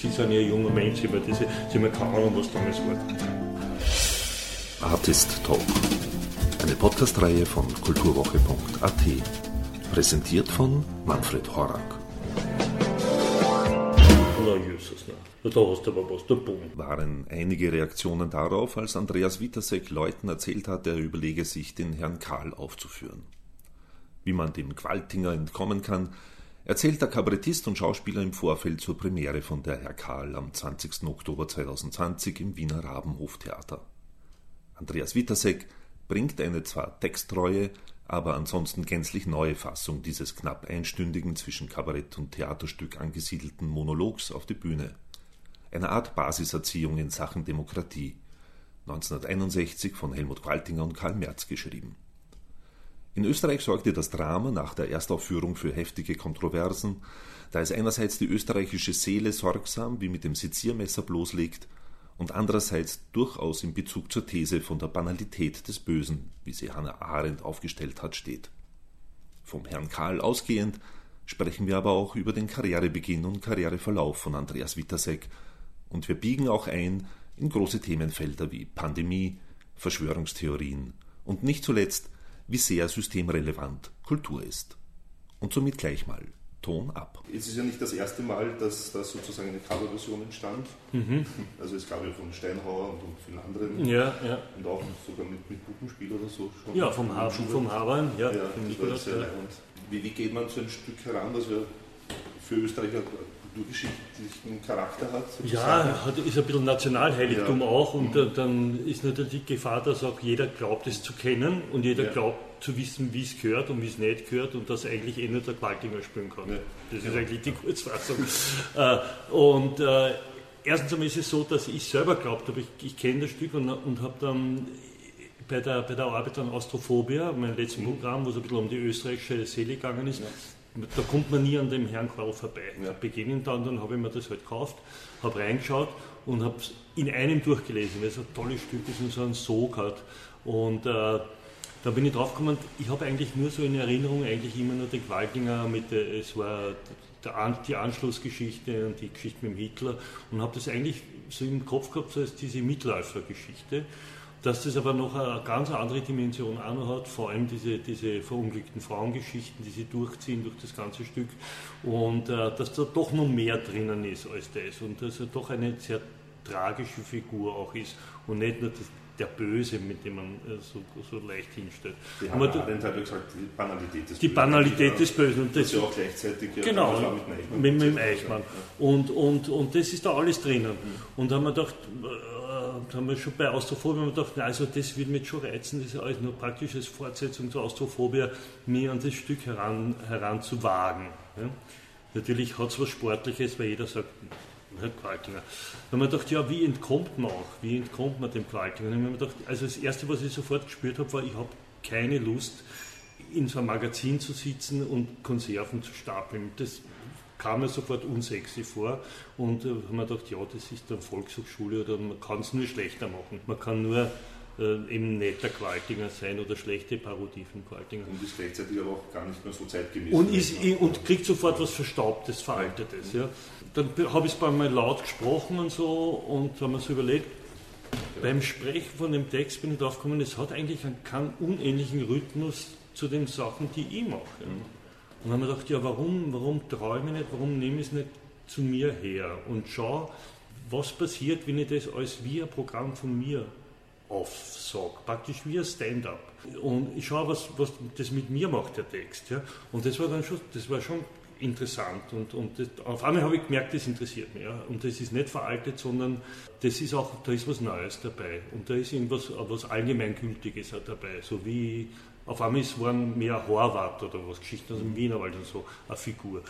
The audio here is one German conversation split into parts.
Sie sind ja junger Mensch, aber diese, Sie haben keine Ahnung, was damals war. Artist Talk. Eine Podcast-Reihe von kulturwoche.at. Präsentiert von Manfred Horak. Na, Jesus, na. Da hast du aber was, der Bumm. Waren einige Reaktionen darauf, als Andreas Witasek Leuten erzählt hat, er überlege sich, den Herrn Karl aufzuführen. Wie man dem Qualtinger entkommen kann, erzählt der Kabarettist und Schauspieler im Vorfeld zur Premiere von der Herr Karl am 20. Oktober 2020 im Wiener Rabenhoftheater. Andreas Witasek bringt eine zwar texttreue, aber ansonsten gänzlich neue Fassung dieses knapp einstündigen zwischen Kabarett und Theaterstück angesiedelten Monologs auf die Bühne. Eine Art Basiserziehung in Sachen Demokratie. 1961 von Helmut Qualtinger und Karl Merz geschrieben. In Österreich sorgte das Drama nach der Erstaufführung für heftige Kontroversen, da es einerseits die österreichische Seele sorgsam wie mit dem Seziermesser bloßlegt und andererseits durchaus in Bezug zur These von der Banalität des Bösen, wie sie Hannah Arendt aufgestellt hat, steht. Vom Herrn Karl ausgehend sprechen wir aber auch über den Karrierebeginn und Karriereverlauf von Andreas Witasek und wir biegen auch ein in große Themenfelder wie Pandemie, Verschwörungstheorien und nicht zuletzt wie sehr systemrelevant Kultur ist. Und somit gleich mal Ton ab. Es ist ja nicht das erste Mal, dass da sozusagen eine Coverversion entstand. Mhm. Also es gab ja von Steinhauer und, vielen anderen. Ja, ja. Und auch sogar mit, mit Puppenspiel oder so schon. Ja, vom, ha vom Habern, ja. ja das war sehr ja. Wie, wie geht man zu einem Stück heran, das ja für Österreicher kulturgeschichtlichen Charakter hat. Sozusagen. Ja, hat, ist ein bisschen Nationalheiligtum ja. auch und mhm. dann ist natürlich die Gefahr, dass auch jeder glaubt, es zu kennen und jeder ja. glaubt zu wissen, wie es gehört und wie es nicht gehört und dass eigentlich eh nur der Qualtinger spielen kann. Ja. Das ist eigentlich die Kurzfassung. Äh, und äh, erstens einmal ist es so, dass ich selber glaubt habe, ich, ich kenne das Stück und, und habe dann bei der, bei der Arbeit an Astrophobia, mein letztes mhm. Programm, wo es ein bisschen um die österreichische Seele gegangen ist, da kommt man nie an dem Herrn Qual vorbei. Ja. Beginnen dann, dann habe ich mir das halt gekauft, habe reingeschaut und habe es in einem durchgelesen, weil es ein tolles Stück ist und so einen Sog hat. Und äh, da bin ich draufgekommen, ich habe eigentlich nur so in Erinnerung eigentlich immer nur den Qualtinger mit, der, es war der, die Anschlussgeschichte und die Geschichte mit dem Hitler und habe das eigentlich so im Kopf gehabt, so als diese Mitläufergeschichte dass das aber noch eine ganz andere Dimension hat, vor allem diese, diese verunglückten Frauengeschichten, die sie durchziehen durch das ganze Stück und äh, dass da doch noch mehr drinnen ist als das und dass er doch eine sehr tragische Figur auch ist und nicht nur das, der Böse, mit dem man äh, so, so leicht hinstellt. Die Hannah Arendt hat ja gesagt, die Banalität des Die Banalität des Bösen. Und das, das ja auch gleichzeitig ja, genau, mit dem Eichmann. Mit, mit Eichmann. Und, und, und das ist da alles drinnen. Mhm. Und da haben wir gedacht, äh, haben wir schon bei Austrophobia gedacht, also das wird mich schon reizen, das ist alles nur praktisch als Fortsetzung zur Austrophobia, mir an das Stück heran, heranzuwagen. Ja. Natürlich hat es was Sportliches, weil jeder sagt, Herr Qualtinger. Da haben wir gedacht, ja, wie entkommt man auch? Wie entkommt man dem Qualtinger? Haben wir gedacht, also das Erste, was ich sofort gespürt habe, war, ich habe keine Lust, in so einem Magazin zu sitzen und Konserven zu stapeln. Das kam mir sofort unsexy vor und äh, haben wir gedacht, ja, das ist eine Volkshochschule oder man kann es nur schlechter machen. Man kann nur äh, eben netter Qualtinger sein oder schlechte Parodie von Qualtinger. Und ist gleichzeitig aber auch gar nicht mehr so zeitgemäß. Und, ist, und kriegt sofort was Verstaubtes, Veraltetes. Ja. Dann habe ich es bei mir laut gesprochen und so und haben wir so überlegt. Beim Sprechen von dem Text bin ich drauf gekommen, es hat eigentlich einen, keinen unähnlichen Rhythmus zu den Sachen, die ich mache. Und haben wir gedacht, ja, warum, warum träume ich nicht, warum nehme ich es nicht zu mir her und schau, was passiert, wenn ich das als wie ein Programm von mir aufsage, praktisch wie ein Stand-up. Und ich schaue, was, was das mit mir macht, der Text. Ja. Und das war dann schon, das war schon interessant und, und das, auf einmal habe ich gemerkt, das interessiert mich. Ja. Und das ist nicht veraltet, sondern das ist auch, da ist was Neues dabei und da ist irgendwas was Allgemeingültiges dabei, so wie auf einmal waren mehr Horvath oder was, Geschichten aus dem Wienerwald und so, eine Figur.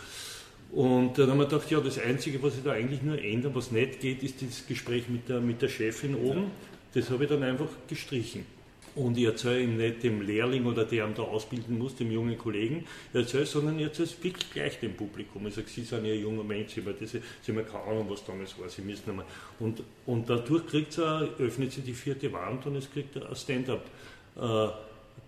Und dann haben wir gedacht, ja, das Einzige, was ich da eigentlich nur ändern, was nicht geht, ist das Gespräch mit der, mit der Chefin oben. Das habe ich dann einfach gestrichen. Und ich erzähle ihm nicht dem Lehrling oder der ihn da ausbilden muss, dem jungen Kollegen, erzähle sondern ich erzähle es wirklich gleich dem Publikum. Ich sage, Sie sind ja ein junger Mensch, Sie, Sie haben ja keine Ahnung, was damals war, Sie müssen einmal. Und, und dadurch kriegt er, öffnet sich die vierte Wand und es kriegt ein Stand-up. Äh,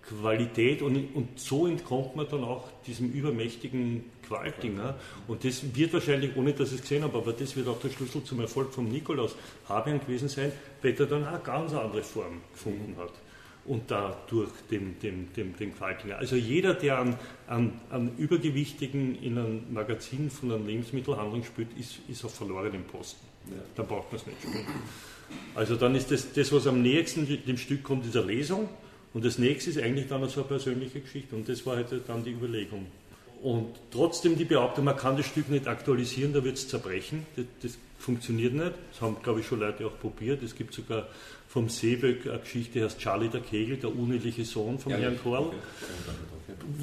Qualität und, und so entkommt man dann auch diesem übermächtigen Qualtinger. Und das wird wahrscheinlich, ohne dass ich es gesehen habe, aber das wird auch der Schlüssel zum Erfolg von Nikolaus Habian gewesen sein, weil er dann auch eine ganz andere Form gefunden hat. Und dadurch dem, dem, dem, dem Qualtinger. Also jeder, der an, an, an Übergewichtigen in einem Magazin von einem Lebensmittelhandlung spielt, ist, ist auf verlorenem Posten. Ja. Dann braucht man es nicht spielen. Also dann ist das, das, was am nächsten dem Stück kommt, eine Lesung. Und das nächste ist eigentlich dann so eine persönliche Geschichte. Und das war halt dann die Überlegung. Und trotzdem die Behauptung, man kann das Stück nicht aktualisieren, da wird es zerbrechen. Das, das, funktioniert nicht. Das haben, glaube ich, schon Leute auch probiert. Es gibt sogar vom Seeböck eine Geschichte, die heißt Charlie der Kegel, der uneheliche Sohn vom ja, Herrn Korl. Okay.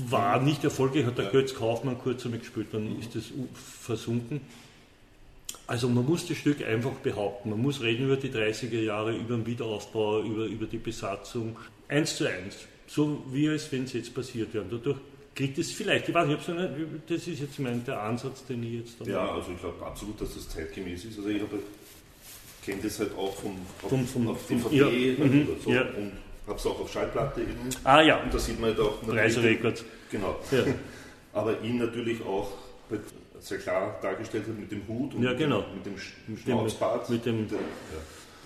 War nicht erfolgreich, hat der ja. Götz Kaufmann kurz einmal gespielt, dann mhm. ist das versunken. Also man muss das Stück einfach behaupten. Man muss reden über die 30er Jahre, über den Wiederaufbau, über, über die Besatzung. Eins zu eins. So wie es, wenn es jetzt passiert wäre. Dadurch kriegt es vielleicht, ich weiß nicht, das ist jetzt mein, der Ansatz, den ich jetzt da Ja, also ich glaube absolut, dass das zeitgemäß ist. Also ich kenne das halt auch vom, vom, vom, auf DVD ja, mhm, so ja. und habe es auch auf Schallplatte eben. Ah ja. Und da sieht man halt auch... Reiserekords. Genau. Ja. Aber ihn natürlich auch sehr klar dargestellt hat mit dem Hut und ja, genau. mit dem, mit dem Schnauzbart. Mit dem, der, ja.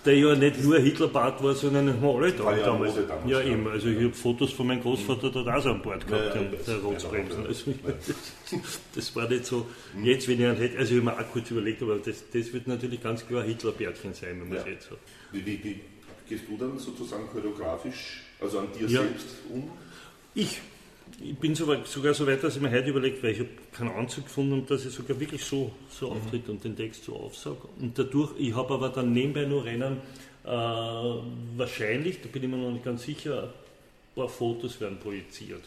Der ja nicht nur Hitlerbart war, sondern alle da ja damals. damals. Ja, eben. Also ich habe Fotos von meinem Großvater da auch so an Bord gehabt, ja, ja, der Rotsbremsen. Also, das, das, war nicht so, mhm. jetzt wenn ich einen hätte, also ich habe mir auch kurz überlegt, aber das, das wird natürlich ganz klar Hitlerbärtchen sein, wenn man es jetzt hat. Wie, wie, wie gehst du dann sozusagen choreografisch, also an dir selbst um? Ich ich bin sogar, so weit, dass ich mir heute überlegt, weil ich habe keinen Anzug gefunden und dass ich sogar wirklich so, so mhm. auftritt und den Text so aufsage. Und dadurch, ich habe aber dann nebenbei nur Rennen, äh, wahrscheinlich, da bin ich mir noch nicht ganz sicher, ein paar Fotos werden projiziert.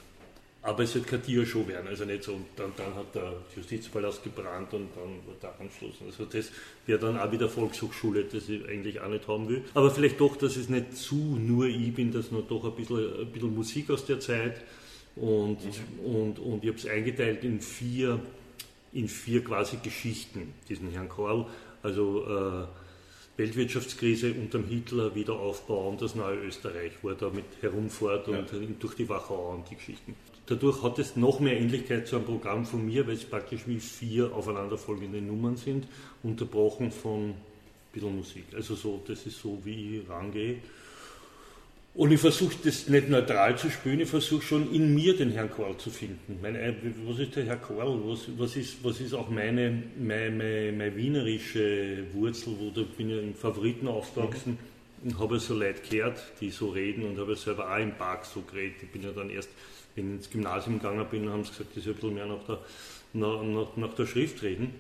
Aber es wird keine Tiershow werden, also nicht so, und dann, dann hat der Justizpalast gebrannt und dann wird er angeschlossen. Also das wäre dann auch wieder Volkshochschule, das ich eigentlich auch nicht haben will. Aber vielleicht doch, dass es nicht zu nur ich bin, dass nur doch ein bisschen, ein bisschen Musik aus der Zeit und, mhm. und, und ich habe es eingeteilt in vier, in vier quasi Geschichten, diesen Herrn Korl. Also äh, Weltwirtschaftskrise unterm Hitler, Wiederaufbau und das neue Österreich, wo er da mit herumfährt und ja. durch die Wachau und die Geschichten. Dadurch hat es noch mehr Ähnlichkeit zu einem Programm von mir, weil es praktisch wie vier aufeinanderfolgende Nummern sind, unterbrochen von ein bisschen Musik. Also so, das ist so, wie ich rangehe. Und ich versuche das nicht neutral zu spielen, ich versuche schon in mir den Herrn Korl zu finden. Meine, was ist der Herr Korl? Was, was, ist, was ist auch meine, meine, meine, wienerische Wurzel? Wo da bin ich im Favoriten aufgewachsen mhm. und habe so Leute gehört, die so reden und habe selber auch im Park so geredet. Ich bin ja dann erst, wenn ich ins Gymnasium gegangen bin, haben sie gesagt, das ist ein bisschen mehr nach der, nach, nach, nach der Schrift reden.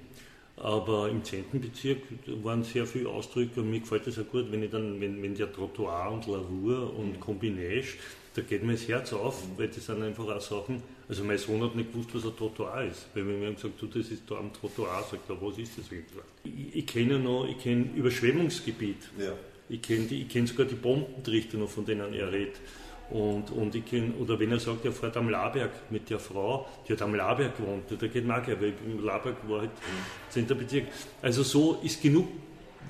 Aber im 10. Bezirk waren sehr viele Ausdrücke und mir gefällt das auch gut, wenn ich dann, wenn, wenn der Trottoir und Lavur und Kombinage, da geht mir das Herz auf, weil das sind einfach auch Sachen, also mein Sohn hat nicht gewusst, was ein Trottoir ist. Weil wenn wir gesagt, du, das ist da am Trottoir, sagt er, was ist das eigentlich? Ich, ich kenne ja noch, ich kenne Überschwemmungsgebiet. Ja. Ich kenne kenn sogar die Bombentrichter noch, von denen er redet. Und, und ich kenn, oder wenn er sagt, er fährt am Laberg mit der Frau, die hat am Laberg gewohnt, da geht man auch weil im Laberg war halt 10. Bezirk. Also so ist genug,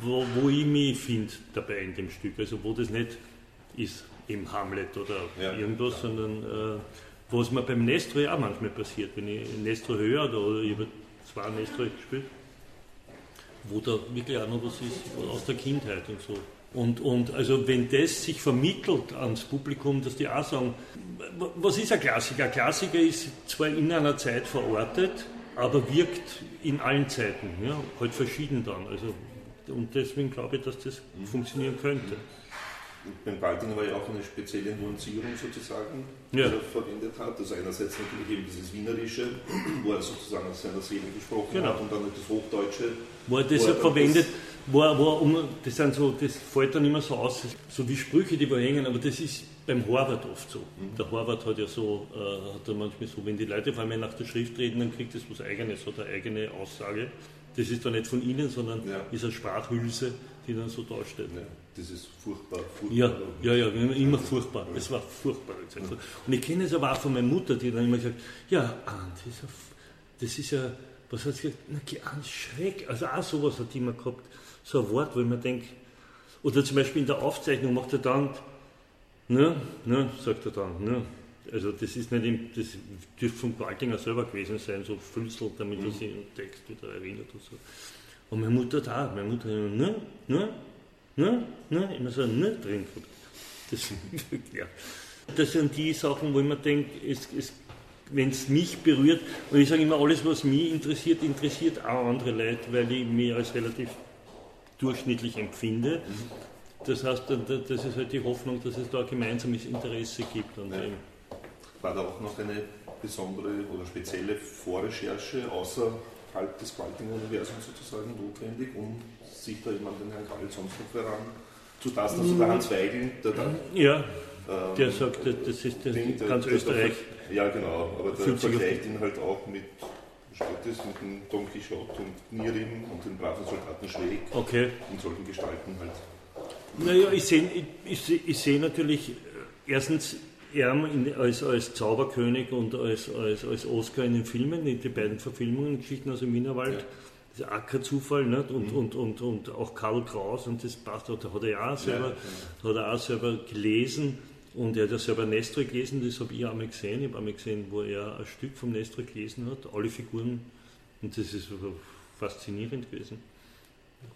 wo, wo ich mich finde dabei in dem Stück. Also wo das nicht ist im Hamlet oder ja, irgendwas, ja. sondern äh, was mir beim Nestroy auch manchmal passiert, wenn ich Nestroy höre oder ich habe zwei Nestroy gespielt, wo da wirklich auch noch was ist aus der Kindheit und so. Und, und also wenn das sich vermittelt ans Publikum, dass die auch sagen, was ist ein Klassiker? Ein Klassiker ist zwar in einer Zeit verortet, aber wirkt in allen Zeiten, ja, halt verschieden dann. Also, und deswegen glaube ich, dass das funktionieren könnte. Beim Baldinger war ja auch eine spezielle Nuancierung sozusagen, die ja. er verwendet hat. Also einerseits natürlich eben dieses Wienerische, wo er sozusagen aus seiner Seele gesprochen genau. hat und dann das Hochdeutsche. Wo er deshalb verwendet, wo er, wo er um, das, sind so, das fällt dann immer so aus, so wie Sprüche, die wir hängen, aber das ist beim Horvath oft so. Mhm. Der Horvath hat ja so, äh, hat er manchmal so, wenn die Leute vor allem nach der Schrift reden, dann kriegt das was Eigenes, hat eine eigene Aussage. Das ist dann nicht von Ihnen, sondern ja. ist eine Sprachhülse, die dann so dasteht. Ja, das ist furchtbar. furchtbar. Ja, ja, ja, immer furchtbar. Es war furchtbar. Und ich kenne es aber auch von meiner Mutter, die dann immer gesagt ja, Arndt, das ist ja, was hat sie gesagt? Na, ganz Schreck. Also auch sowas hat die immer gehabt so ein Wort, wo ich mir denke, oder zum Beispiel in der Aufzeichnung macht er dann, ne, ne, sagt er dann, ne, Also das ist nicht, im, das dürfte von Qualtinger selber gewesen sein, so Fünzel, damit er mhm. sich den Text wieder erinnert und so. Und meine Mutter da, meine Mutter, ne, ne, ne, ne, immer so, ne, drin gehabt. Das, ja. das sind die Sachen, wo ich mir denke, es, es, wenn es mich berührt, und ich sage immer, alles, was mich interessiert, interessiert auch andere Leute, weil ich mich als relativ durchschnittlich empfinde. Das heißt, das ist halt die Hoffnung, dass es da ein gemeinsames Interesse gibt an ja. War da auch noch eine besondere oder spezielle Vorrecherche außerhalb des Qualtinger-Universums sozusagen notwendig, um sich da jemand den Herrn Karl sonst noch heran zu tasten? Also der Hans Weigel, der da, Ja, ähm, der sagt, das ist der, ganz der, Österreich. ja, genau, aber der vergleicht ihn halt auch mit Stoltes mit dem Don Quixote und Nirim und den braven Soldaten Schweig okay. und solchen Gestalten halt. Naja, ich sehe ich, ich, ich seh natürlich äh, erstens er als, als Zauberkönig und als, als, als Oscar in den Filmen, die, die beiden Verfilmungen, Geschichten aus dem Wienerwald, ja. das ist auch kein Zufall, nicht? Und, mhm. und, und, und auch Karl Kraus, und das passt, da hat er ja auch selber, ja, hat er auch selber gelesen und er hat ja selber Nestor gelesen, das habe ich auch mal gesehen, ich habe auch mal gesehen, wo er ein Stück vom Nestor gelesen hat, alle Figuren, und das ist faszinierend gewesen.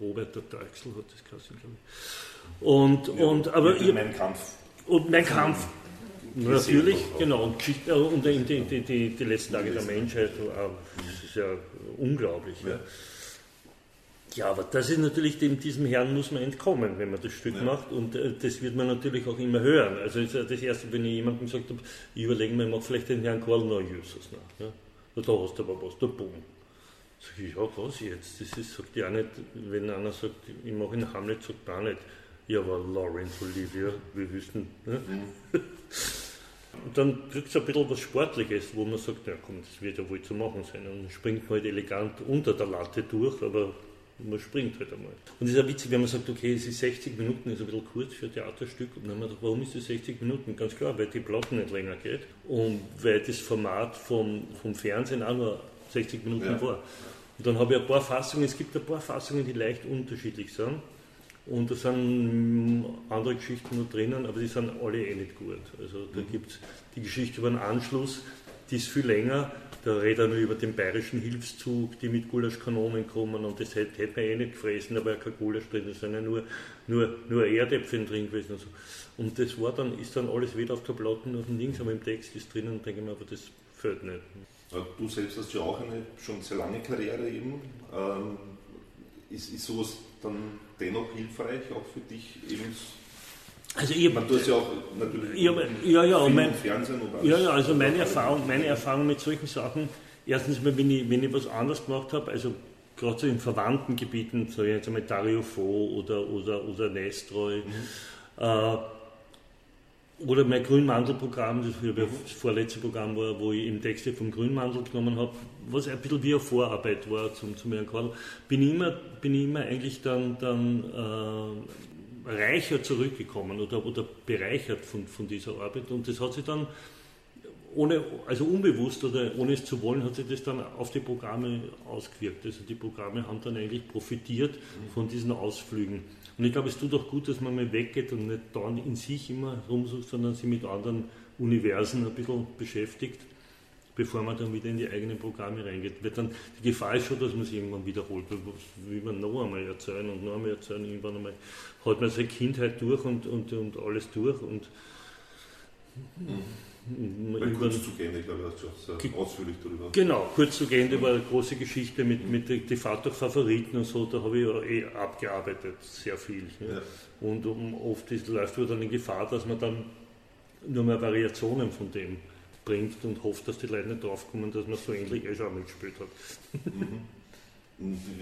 Robert der Deichsel hat das geheißen, glaube ich. Und, ja, und, aber ihr, mein Kampf. Und mein Kampf, Natürlich, genau. Und, Geschichte, und die, die, die, die, letzten Tage der Menschheit, das ist ja unglaublich. Ja. Ja, aber das ist natürlich, dem, diesem Herrn muss man entkommen, wenn man das Stück ja. macht und äh, das wird man natürlich auch immer hören. Also das, Erste, wenn ich jemandem gesagt habe, ich überlege mir, ich mache vielleicht den Herrn Karl Neujusers nach. Ja? Da hast du aber was, der Boom. Sag ich, ja, was jetzt? Das ist, sagt ja nicht, wenn einer sagt, ich mache einen Hamlet, sagt er nicht, ja, aber Lawrence Olivia, wir wissen. Ne? Mhm. Und dann kriegst du ein bisschen was Sportliches, wo man sagt, ja komm, das wird ja wohl zu machen sein. Und dann springt man halt elegant unter der Latte durch, aber man springt halt einmal. Und es ist ja witzig, wenn man sagt, okay, es ist 60 Minuten, ist ein bisschen kurz für ein Theaterstück. Und dann haben wir gedacht, warum ist es 60 Minuten? Ganz klar, weil die Platten nicht länger geht und weil das Format vom, vom Fernsehen auch nur 60 Minuten ja. war. Und dann habe ich ein paar Fassungen, es gibt ein paar Fassungen, die leicht unterschiedlich sind. Und da sind andere Geschichten noch drinnen, aber die sind alle eh nicht gut. Also da mhm. gibt es die Geschichte über den Anschluss, die ist viel länger. Da redet er nur über den bayerischen Hilfszug, die mit Gulaschkanonen kommen und das hätte, hätte man eh nicht gefressen, da war ja kein Gulasch drin, da sind ja nur, nur, nur Erdäpfel drin gewesen. Und, so. und das war dann, ist dann alles wieder auf der Platte dem Links, aber im Text ist drinnen und denke ich mir, aber das fällt nicht. Du selbst hast ja auch eine schon sehr lange Karriere eben. Ähm, ist, ist sowas dann dennoch hilfreich, auch für dich eben? Also ich, Man, du hast ja auch natürlich ja, ja, ja, Film, mein, Fernsehen und alles. Ja, ja, also meine Erfahrung, meine Erfahrung mit solchen Sachen, erstens mal, wenn ich, wenn ich was anderes gemacht habe, also gerade so in verwandten Gebieten, so jetzt einmal Dario Fo oder, oder, oder Nestroy, mhm. äh, oder mein Grünmandelprogramm, das, das vorletzte Programm war, wo ich eben Texte vom Grünmandel genommen habe, was ein bisschen wie eine Vorarbeit war zum, zum Herrn Karl, bin ich immer, bin ich immer eigentlich dann, dann äh, reicher zurückgekommen oder, oder bereichert von, von dieser Arbeit. Und das hat sich dann ohne, also unbewusst oder ohne es zu wollen, hat sich das dann auf die Programme ausgewirkt. Also die Programme haben dann eigentlich profitiert von diesen Ausflügen. Und ich glaube, es tut auch gut, dass man mal weggeht und nicht dann in sich immer rumsucht, sondern sich mit anderen Universen ein bisschen beschäftigt, bevor man dann wieder in die eigenen Programme reingeht. Weil dann, die Gefahr ist schon, dass man sich irgendwann wiederholt. Will man noch einmal erzählen und noch einmal erzählen, irgendwann einmal hat man seine Kindheit durch und, und, und alles durch und mhm. Bei Kurzzugänge, glaube ich, hast du sehr ausführlich darüber. Genau, Kurzzugänge war eine große Geschichte mit, mit die Fahrtfavoriten und so, da habe ich ja eh abgearbeitet, sehr viel. Ja. Und um, oft ist, läuft man dann in Gefahr, dass man dann nur mehr Variationen von dem bringt und hofft, dass die Leute nicht draufkommen, dass man so ähnlich eh schon mitgespielt hat. Mhm.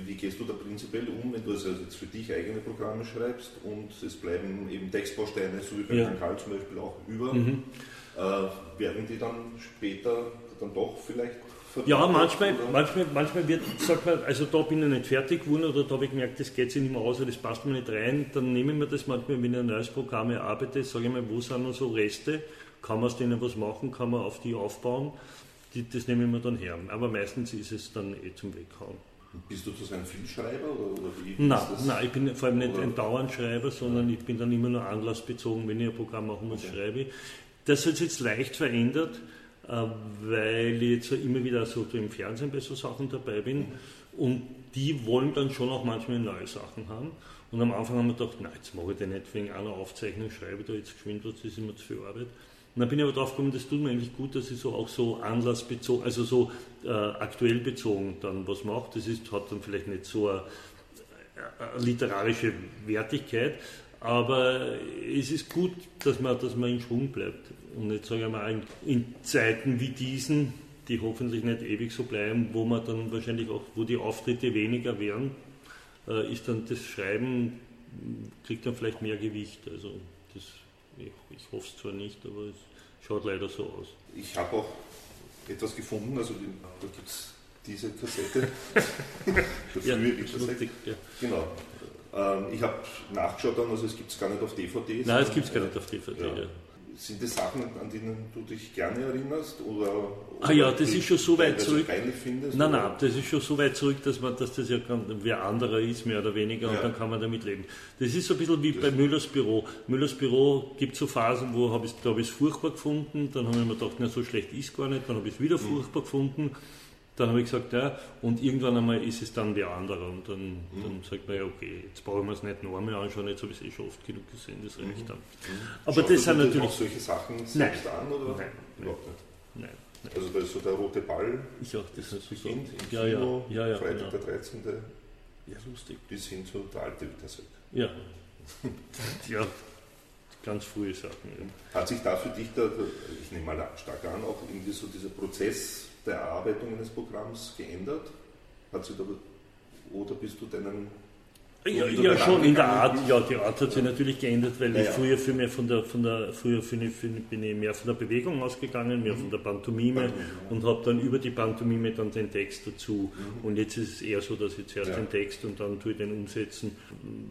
Wie gehst du da prinzipiell um, wenn du also jetzt für dich eigene Programme schreibst und es bleiben eben Textbausteine, so wie bei ja. Karl zum Beispiel auch über? Mhm. Äh, werden die dann später dann doch vielleicht ja, manchmal, manchmal, manchmal wird, sagt man, also da bin ich nicht fertig geworden oder da habe ich gemerkt, das geht sich nicht mehr aus oder das passt mir nicht rein. Dann nehme ich mir das manchmal, wenn ich ein neues Programm erarbeite, sage ich mir, wo sind noch so Reste, kann man aus denen was machen, kann man auf die aufbauen, die, das nehme ich mir dann her. Aber meistens ist es dann eh zum Weghauen. Bist du zu ein Filmschreiber oder, oder wie? Nein, nein, ich bin vor allem nicht oder? ein Dauerndschreiber, sondern ich bin dann immer nur anlassbezogen, wenn ich ein Programm machen muss, okay. schreibe ich Das hat sich jetzt leicht verändert, äh, weil ich jetzt immer wieder so im Fernsehen bei so Sachen dabei bin. Und die wollen dann schon auch manchmal neue Sachen haben. Und am Anfang haben wir gedacht, nein, jetzt mache ich den nicht wegen einer Aufzeichnung, schreibe da jetzt geschwind das ist immer zu viel Arbeit. Und dann bin ich aber drauf gekommen, das tut mir eigentlich gut, dass ich so auch so anlassbezogen, also so äh, aktuell bezogen dann was mache. Das ist, hat dann vielleicht nicht so eine, eine literarische Wertigkeit, aber es ist gut, dass man, dass man in Schwung bleibt. Und jetzt sage ich mal, in, Zeiten wie diesen, die hoffentlich nicht ewig so bleiben, wo man dann wahrscheinlich auch, wo die Auftritte weniger werden, äh, ist dann das Schreiben, kriegt dann vielleicht mehr Gewicht. Also das, ich, ich hoffe es zwar nicht, aber es schaut leider so aus. Ich habe auch etwas gefunden, also da gibt es diese Kassette. ja, lustig, ja. Genau. Ähm, ich habe nachgeschaut dann, also es gibt es gar nicht auf DVD. Nein, es gibt es gar nicht auf DVD. Ja. Ja. Sind das Sachen, an denen du dich gerne erinnerst? Oder, oder ah ja, das ist schon so weit zurück. Findest, nein, nein, das ist schon so weit zurück, dass, man, dass das ja wer anderer ist, mehr oder weniger, ja. und dann kann man damit leben. Das ist so ein bisschen wie das bei Müllers Büro. Müllers Büro gibt so Phasen, wo habe ich es furchtbar gefunden, dann habe ich mir gedacht, na, so schlecht ist gar nicht, dann habe ich es wieder mhm. furchtbar gefunden. Dann habe ich gesagt, ja, und irgendwann einmal ist es dann der andere. Und dann, mhm. dann sagt man ja, okay, jetzt brauchen wir es nicht noch einmal anschauen, jetzt habe ich es eh schon oft genug gesehen, das reicht mhm. dann. Mhm. Aber Schaust das sind natürlich. auch solche Sachen selbst nein. an oder? Nein, überhaupt nicht. Nein. Nein. Also da ist so der rote Ball. Ich auch, das, das beginnt so. ja, Kino, ja, ja, Freitag der 13. Ja, lustig. Bis hin zu der alte Wittersek. Ja. ja, ganz frühe Sachen. Ja. Hat sich da für dich, da, ich nehme mal stark an, auch irgendwie so dieser Prozess der Erarbeitung eines Programms geändert? Hat sich da, oder bist du deinen ja, ja schon in der Art, ja, die Art hat sich natürlich geändert, weil ja, ich früher für mehr von der, von der früher für, für, bin ich mehr von der Bewegung ausgegangen, mehr von der Pantomime mhm. und habe dann über die Pantomime dann den Text dazu. Mhm. Und jetzt ist es eher so, dass ich zuerst ja. den Text und dann tue ich den umsetzen.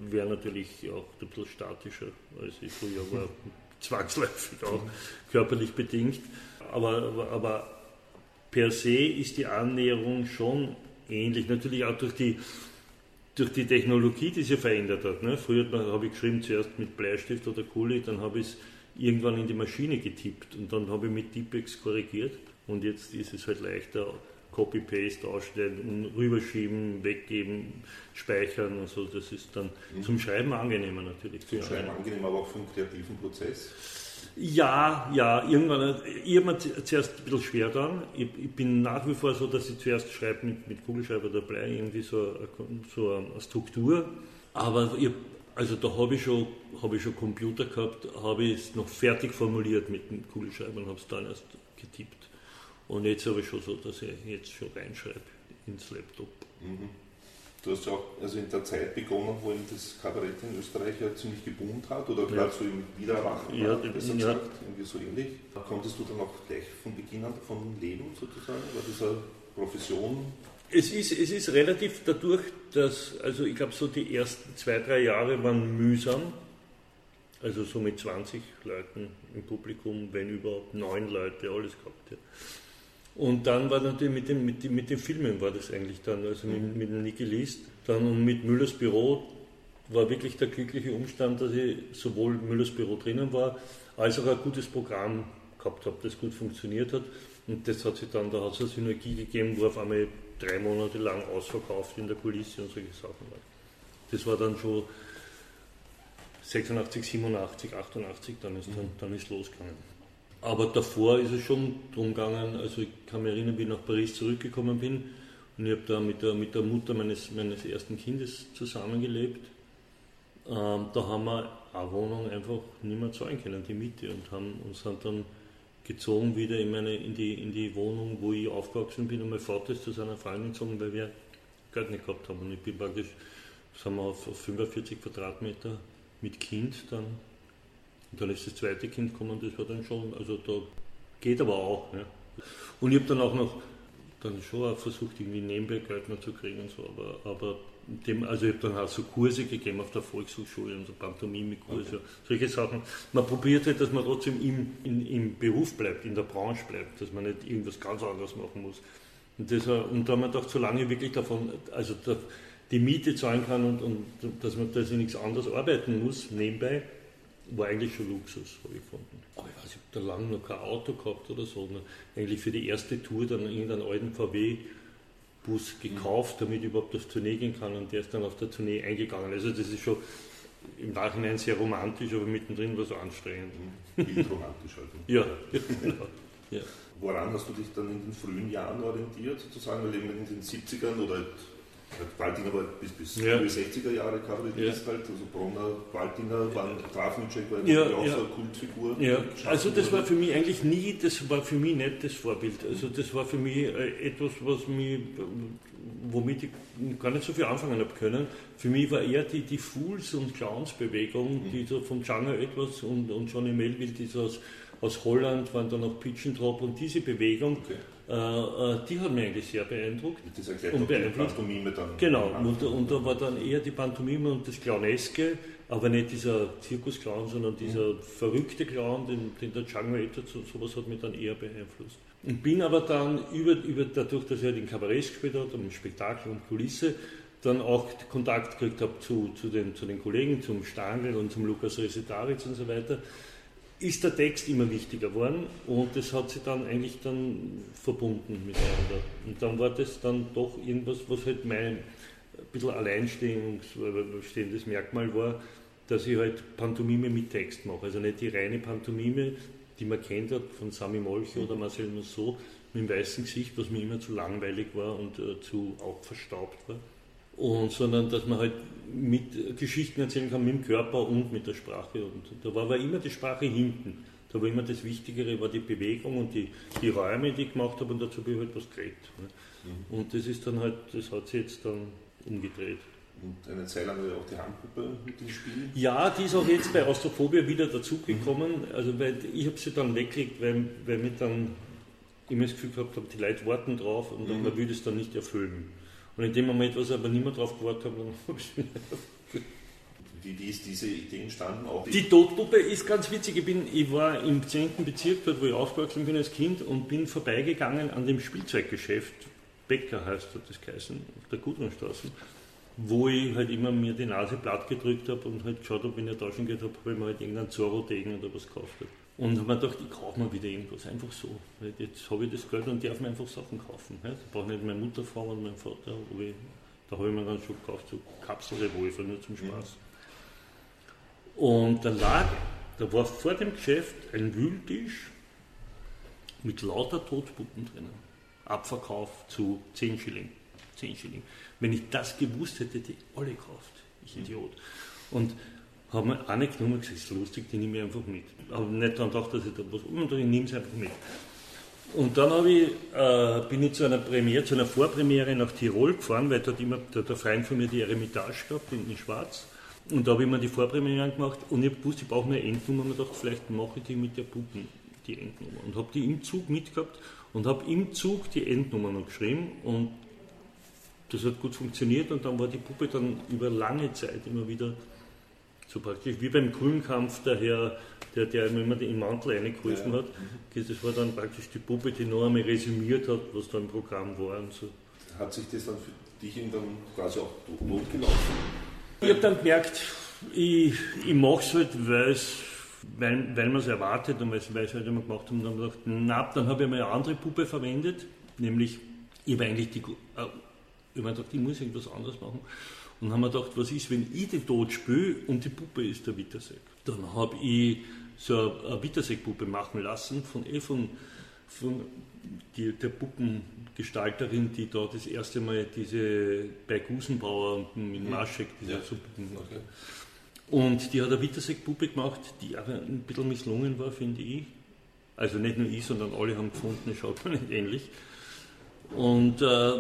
Wäre natürlich auch ein bisschen statischer, als ich früher war, zwangsläufig auch körperlich bedingt. Aber, aber, aber per se ist die Annäherung schon ähnlich. Natürlich auch durch die, durch die Technologie, die sich verändert hat. Ne? Früher habe ich geschrieben zuerst mit Bleistift oder Kuli, dann habe ich es irgendwann in die Maschine getippt und dann habe ich mit Tipex korrigiert und jetzt ist es halt leichter. Copy-Paste ausstellen, rüberschieben, weggeben, speichern und so. Das ist dann mhm. zum Schreiben angenehmer natürlich. Zum Schreiben angenehmer, aber auch für den kreativen Prozess. Ja, ja, irgendwann, ich habe mir zuerst ein bisschen schwer dann. Ich, ich, bin nach wie vor so, dass ich zuerst schreibe mit, mit Kugelschreiber oder Blei, irgendwie so, so eine Struktur. Aber ich, also da habe ich, schon, hab ich schon Computer gehabt, habe ich es noch fertig formuliert mit dem Kugelschreiber und habe es dann erst getippt. Und jetzt habe ich schon so, dass ich jetzt schon reinschreibe ins Laptop. Mhm. Du hast ja auch also in der Zeit begonnen, wo eben das Kabarett in Österreich ja ziemlich geboomt hat, oder gerade so im Wiedererwachen, ja, besser ja. gesagt, irgendwie so ähnlich. Konntest du dann auch gleich von Beginn an davon leben, sozusagen? War das eine Profession? Es ist, es ist relativ dadurch, dass, also ich glaube, so die ersten zwei, drei Jahre waren mühsam. Also so mit 20 Leuten im Publikum, wenn überhaupt neun Leute, alles gehabt. Ja. Und dann war natürlich mit, dem, mit, mit den Filmen war das eigentlich dann, also mit, mit dem Niki List. Dann und mit Müllers Büro war wirklich der glückliche Umstand, dass ich sowohl Müllers Büro drinnen war, als auch ein gutes Programm gehabt habe, das gut funktioniert hat. Und das hat sich dann, da hat es eine Synergie gegeben, wo auf einmal drei Monate lang ausverkauft in der Kulisse und solche Sachen war. Das war dann schon 86, 87, 88, dann ist, dann, dann ist losgegangen. Aber davor ist es schon darum gegangen, also ich kann mich erinnern, wie ich nach Paris zurückgekommen bin und ich habe da mit der, mit der Mutter meines, meines ersten Kindes zusammengelebt. Ähm, da haben wir eine Wohnung einfach nicht mehr zahlen können, die Miete, und haben uns dann gezogen wieder in, meine, in, die, in die Wohnung, wo ich aufgewachsen bin und mein Vater ist zu seiner Freundin gezogen, weil wir Geld nicht gehabt haben. Und ich bin praktisch, sind wir auf 45 Quadratmeter mit Kind dann dann ist das zweite Kind gekommen, das war dann schon, also da geht aber auch. Ja. Und ich habe dann auch noch dann schon auch versucht, irgendwie nebenbei Geld noch zu kriegen und so, aber, aber dem, also ich habe dann auch so Kurse gegeben auf der Volkshochschule und so Pantomime-Kurse, okay. solche Sachen. Man probiert halt, dass man trotzdem im, in, im Beruf bleibt, in der Branche bleibt, dass man nicht irgendwas ganz anderes machen muss. Und, das, und da haben wir gedacht, solange wirklich davon, also da, die Miete zahlen kann und, und dass man dass ich nichts anderes arbeiten muss nebenbei, war eigentlich schon Luxus, habe ich gefunden. Aber ich weiß, ich habe da lange noch kein Auto gehabt oder so. Ne? Eigentlich für die erste Tour dann irgendeinen alten VW-Bus gekauft, damit ich überhaupt auf Tournee gehen kann und der ist dann auf der Tournee eingegangen. Also das ist schon im Nachhinein sehr romantisch, aber mittendrin war es anstrengend. Bildromantisch also. Ja, genau. Ja. Woran hast du dich dann in den frühen Jahren orientiert, sozusagen, weil eben in den 70ern oder Qualtinger war bis, bis ja. 60er Jahre Kabarettist ja. halt, also Bronner, Qualtinger waren, Grafencheck war ja, auch ja. so eine Kultfigur. Ja, also das war für mich eigentlich nie, das war für mich nicht das Vorbild. Also das war für mich äh, etwas, was mich, womit ich gar nicht so viel anfangen habe können. Für mich war eher die, die Fools- und Clowns-Bewegung, mhm. die so von Django Edwards und, und Johnny Melville, die so aus, aus Holland waren dann auch Pitchentrop und diese Bewegung. Okay äh, äh, die hat mich eigentlich sehr beeindruckt. Das erklärt und die Pantomime dann. Genau, und, und, da war dann eher die Pantomime und das Clowneske, aber nicht dieser Zirkusclown, sondern dieser mhm. verrückte Clown, den, den der Django Edwards und sowas hat mich dann eher beeinflusst. Und bin aber dann über, über dadurch, dass halt in Kabarett gespielt habe, im Spektakel und Kulisse, dann auch Kontakt gekriegt habe zu, zu, den, zu den Kollegen, zum Stangl und zum Lukas Resetaritz und so weiter, ist der Text immer wichtiger geworden und das hat sich dann eigentlich dann verbunden miteinander. Und dann war das dann doch irgendwas, was halt mein ein bisschen alleinstehendes Merkmal war, dass ich halt Pantomime mit Text mache. Also nicht die reine Pantomime, die man kennt hat von Sami Molche oder Marcel Musso mit dem weißen Gesicht, was mir immer zu langweilig war und äh, zu auch verstaubt war und, sondern dass man halt mit Geschichten erzählen kann mit dem Körper und mit der Sprache. Und da war aber immer die Sprache hinten. Da war immer das Wichtigere, war die Bewegung und die, die Räume, die ich gemacht habe und dazu habe ich halt was geredet. Mhm. Und das ist dann halt, das hat sich jetzt dann umgedreht. Und eine Zeit lang auch die Handpuppe mit dem Spiel? Ja, die ist auch jetzt bei Austrophobia wieder dazugekommen. Mhm. Also weil ich habe sie dann weggelegt, weil, weil ich dann immer das Gefühl gehabt habe, die Leute warten drauf und mhm. man will das dann nicht erfüllen. Und in dem Moment, wo ich aber nicht mehr drauf gewartet habe, dann habe ich wie, wie ist diese Idee entstanden? Auch die, die Todpuppe ist ganz witzig. Ich, bin, ich war im 10. Bezirk, dort wo ich aufgewachsen bin als Kind, und bin vorbeigegangen an dem Spielzeuggeschäft. Becker heißt das geheißen, auf der Gudrunstraße, wo ich halt immer mir die Nase platt gedrückt habe und halt geschaut habe, wenn ich tauschen geht habe, habe ich mir halt irgendeinen Zorro-Degen oder was gekauft. Habe. Und habe mir gedacht, ich kaufe mir wieder irgendwas, einfach so. Jetzt habe ich das Geld und darf mir einfach Sachen kaufen. Ja? Da brauche ich nicht meine Mutter fragen und meinen Vater. Ich, da habe ich mir dann schon gekauft, so Kapselrevolver, nur zum Spaß. Und da lag, da war vor dem Geschäft ein Wühltisch mit lauter Totpuppen drinnen. Abverkauf zu 10 Schilling. 10 Schilling. Wenn ich das gewusst hätte, hätte ich alle gekauft. Ich Idiot. Und haben wir eine genommen gesagt, ist lustig, die nehme ich einfach mit. Aber nicht daran gedacht, dass ich da was umdrehe, ich nehme es einfach mit. Und dann ich, äh, bin ich zu einer Premiere, zu einer Vorpremiere nach Tirol gefahren, weil dort immer der, der Freund von mir die Eremitage gehabt, in, Schwarz. Und da habe ich mir die Vorpremiere gemacht und ich wusste, ich brauche eine Endnummer und dachte, vielleicht mache ich die mit der Puppen, die Endnummer. Und habe die im Zug mitgehabt und habe im Zug die Endnummer noch geschrieben und das hat gut funktioniert und dann war die Puppe dann über lange Zeit immer wieder so praktisch wie beim Grünkampf, der Herr, der, der immer den Mantel reingeholfen ja. hat. Das war dann praktisch die Puppe, die noch einmal resümiert hat, was da im Programm war und so. Hat sich das dann für dich irgendwann quasi auch notgelaufen? Ich habe dann gemerkt, ich, ich mache es halt, weil's, weil, weil man es erwartet und weil es halt immer gemacht haben. Und dann habe ich gedacht, na, dann habe ich mal eine andere Puppe verwendet, nämlich, ich habe eigentlich die, äh, ich habe gedacht, ich muss irgendwas anderes machen. Und haben wir gedacht, was ist, wenn ich den Tod spüle und die Puppe ist der Wittersäck? Dann habe ich so eine Wittersäck-Puppe machen lassen von eh von, von die, der Puppengestalterin, die da das erste Mal diese bei Gusenbauer mit mhm. Marschek diese ja. so Puppen gemacht hat. Und die hat eine Wittersäck-Puppe gemacht, die auch ein bisschen misslungen war, finde ich. Also nicht nur ich, sondern alle haben gefunden, es schaut mir nicht ähnlich. Und äh,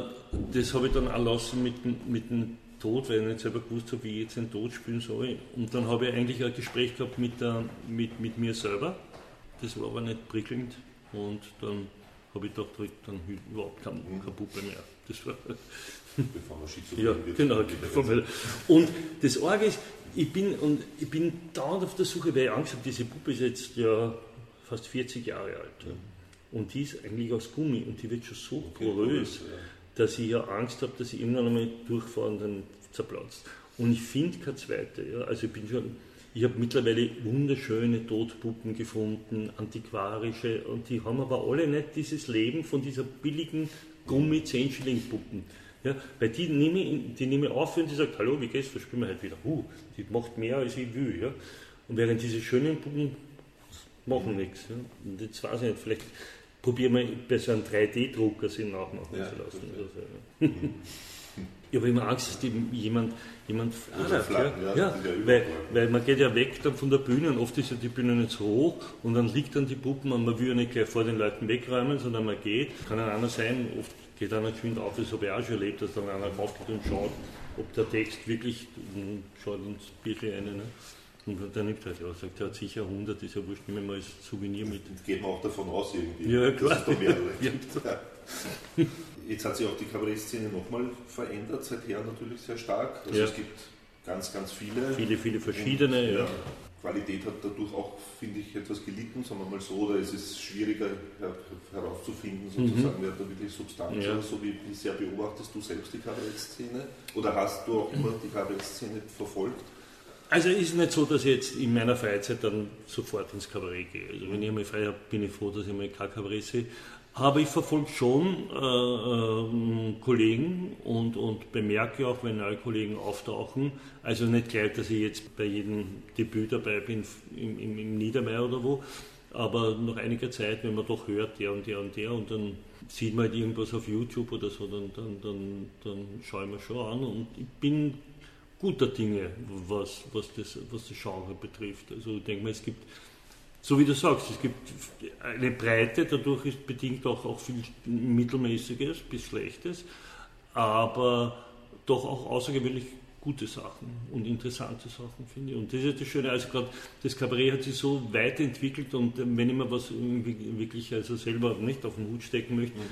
das habe ich dann auch lassen mit, mit dem Tod, weil ich nicht selber gewusst habe, wie ich jetzt den Tod spielen soll. Und dann habe ich eigentlich ein Gespräch gehabt mit, der, mit, mit mir selber. Das war aber nicht prickelnd. Und dann habe ich gedacht, halt dann überhaupt keine, keine Puppe mehr. Das war. Bevor man ja, genau. Und das Arge ist, ich bin, und ich bin dauernd auf der Suche, weil ich Angst habe, diese Puppe ist jetzt ja fast 40 Jahre alt. Ja. Und die ist eigentlich aus Gummi und die wird schon so okay, porös. Ja dass ich ja Angst habe, dass ich irgendwann einmal durchfahre und dann zerplatzt. Und ich finde keine zweite. Ja. Also ich bin schon, Ich habe mittlerweile wunderschöne Totpuppen gefunden, antiquarische, und die haben aber alle nicht dieses Leben von dieser billigen gummi 10 schilling puppen Ja, weil die nehme, ich, die nehme ich auf und die sagt, hallo, wie geht's, da spielen wir halt wieder. Uh, die macht mehr als ich will. Ja. Und während diese schönen Puppen machen nichts. Ja. Und jetzt weiß ich nicht, vielleicht probieren wir bei so einem 3D-Drucker sie nachmachen ja, zu lassen. Also, ja. Ich habe immer Angst, dass jemand, jemand flattert. Ja, ja, weil, weil man geht ja weg dann von der Bühne und oft ist ja die Bühne nicht so hoch und dann liegt dann die Puppen und man will ja nicht gleich vor den Leuten wegräumen, sondern man geht. Kann ein einer sein, oft geht einer geschwind auf, das habe ich auch schon erlebt, dass dann einer raufgeht und schaut, ob der Text wirklich, schaut ins Bierchen rein. Ne? Und der nimmt halt, ja, sagt, er hat sicher 100, ist ja wurscht, nehmen wir mal als Souvenir mit. Geht man auch davon aus irgendwie. Ja, klar. ja. Jetzt hat sich auch die Kabarettszene nochmal verändert, seither natürlich sehr stark. Also ja. es gibt ganz, ganz viele. Viele, viele verschiedene, und, ja. Qualität hat dadurch auch, finde ich, etwas gelitten, sagen wir mal so, oder es ist schwieriger herauszufinden, sozusagen, mhm. wer da wirklich Substanz ja. so wie, wie sehr beobachtest du selbst die Kabarettszene? Oder hast du auch immer die Kabarettszene verfolgt? Also ist nicht so, dass ich jetzt in meiner Freizeit dann sofort ins Kabarett gehe. Also wenn ich einmal frei habe, bin ich froh, dass ich mal kein Kabarett sehe. Aber ich verfolge schon äh, äh, Kollegen und, und bemerke auch, wenn neue Kollegen auftauchen. Also nicht gleich, dass ich jetzt bei jedem Debüt dabei bin im, im, im Niedermeyer oder wo, aber nach einiger Zeit, wenn man doch hört, der und der und der, und dann sieht man halt irgendwas auf YouTube oder so, dann, dann, dann, dann schaue ich mir schon an und ich bin guter Dinge, was, was, das, was das Genre betrifft. Also ich denke mal, es gibt so wie du sagst, es gibt eine Breite, dadurch ist bedingt auch, auch viel Mittelmäßiges bis Schlechtes, aber doch auch außergewöhnlich gute Sachen und interessante Sachen, finde ich. Und das ist das Schöne, also gerade das Kabarett hat sich so weiterentwickelt und wenn ich mir was wirklich also selber nicht auf den Hut stecken möchte, mhm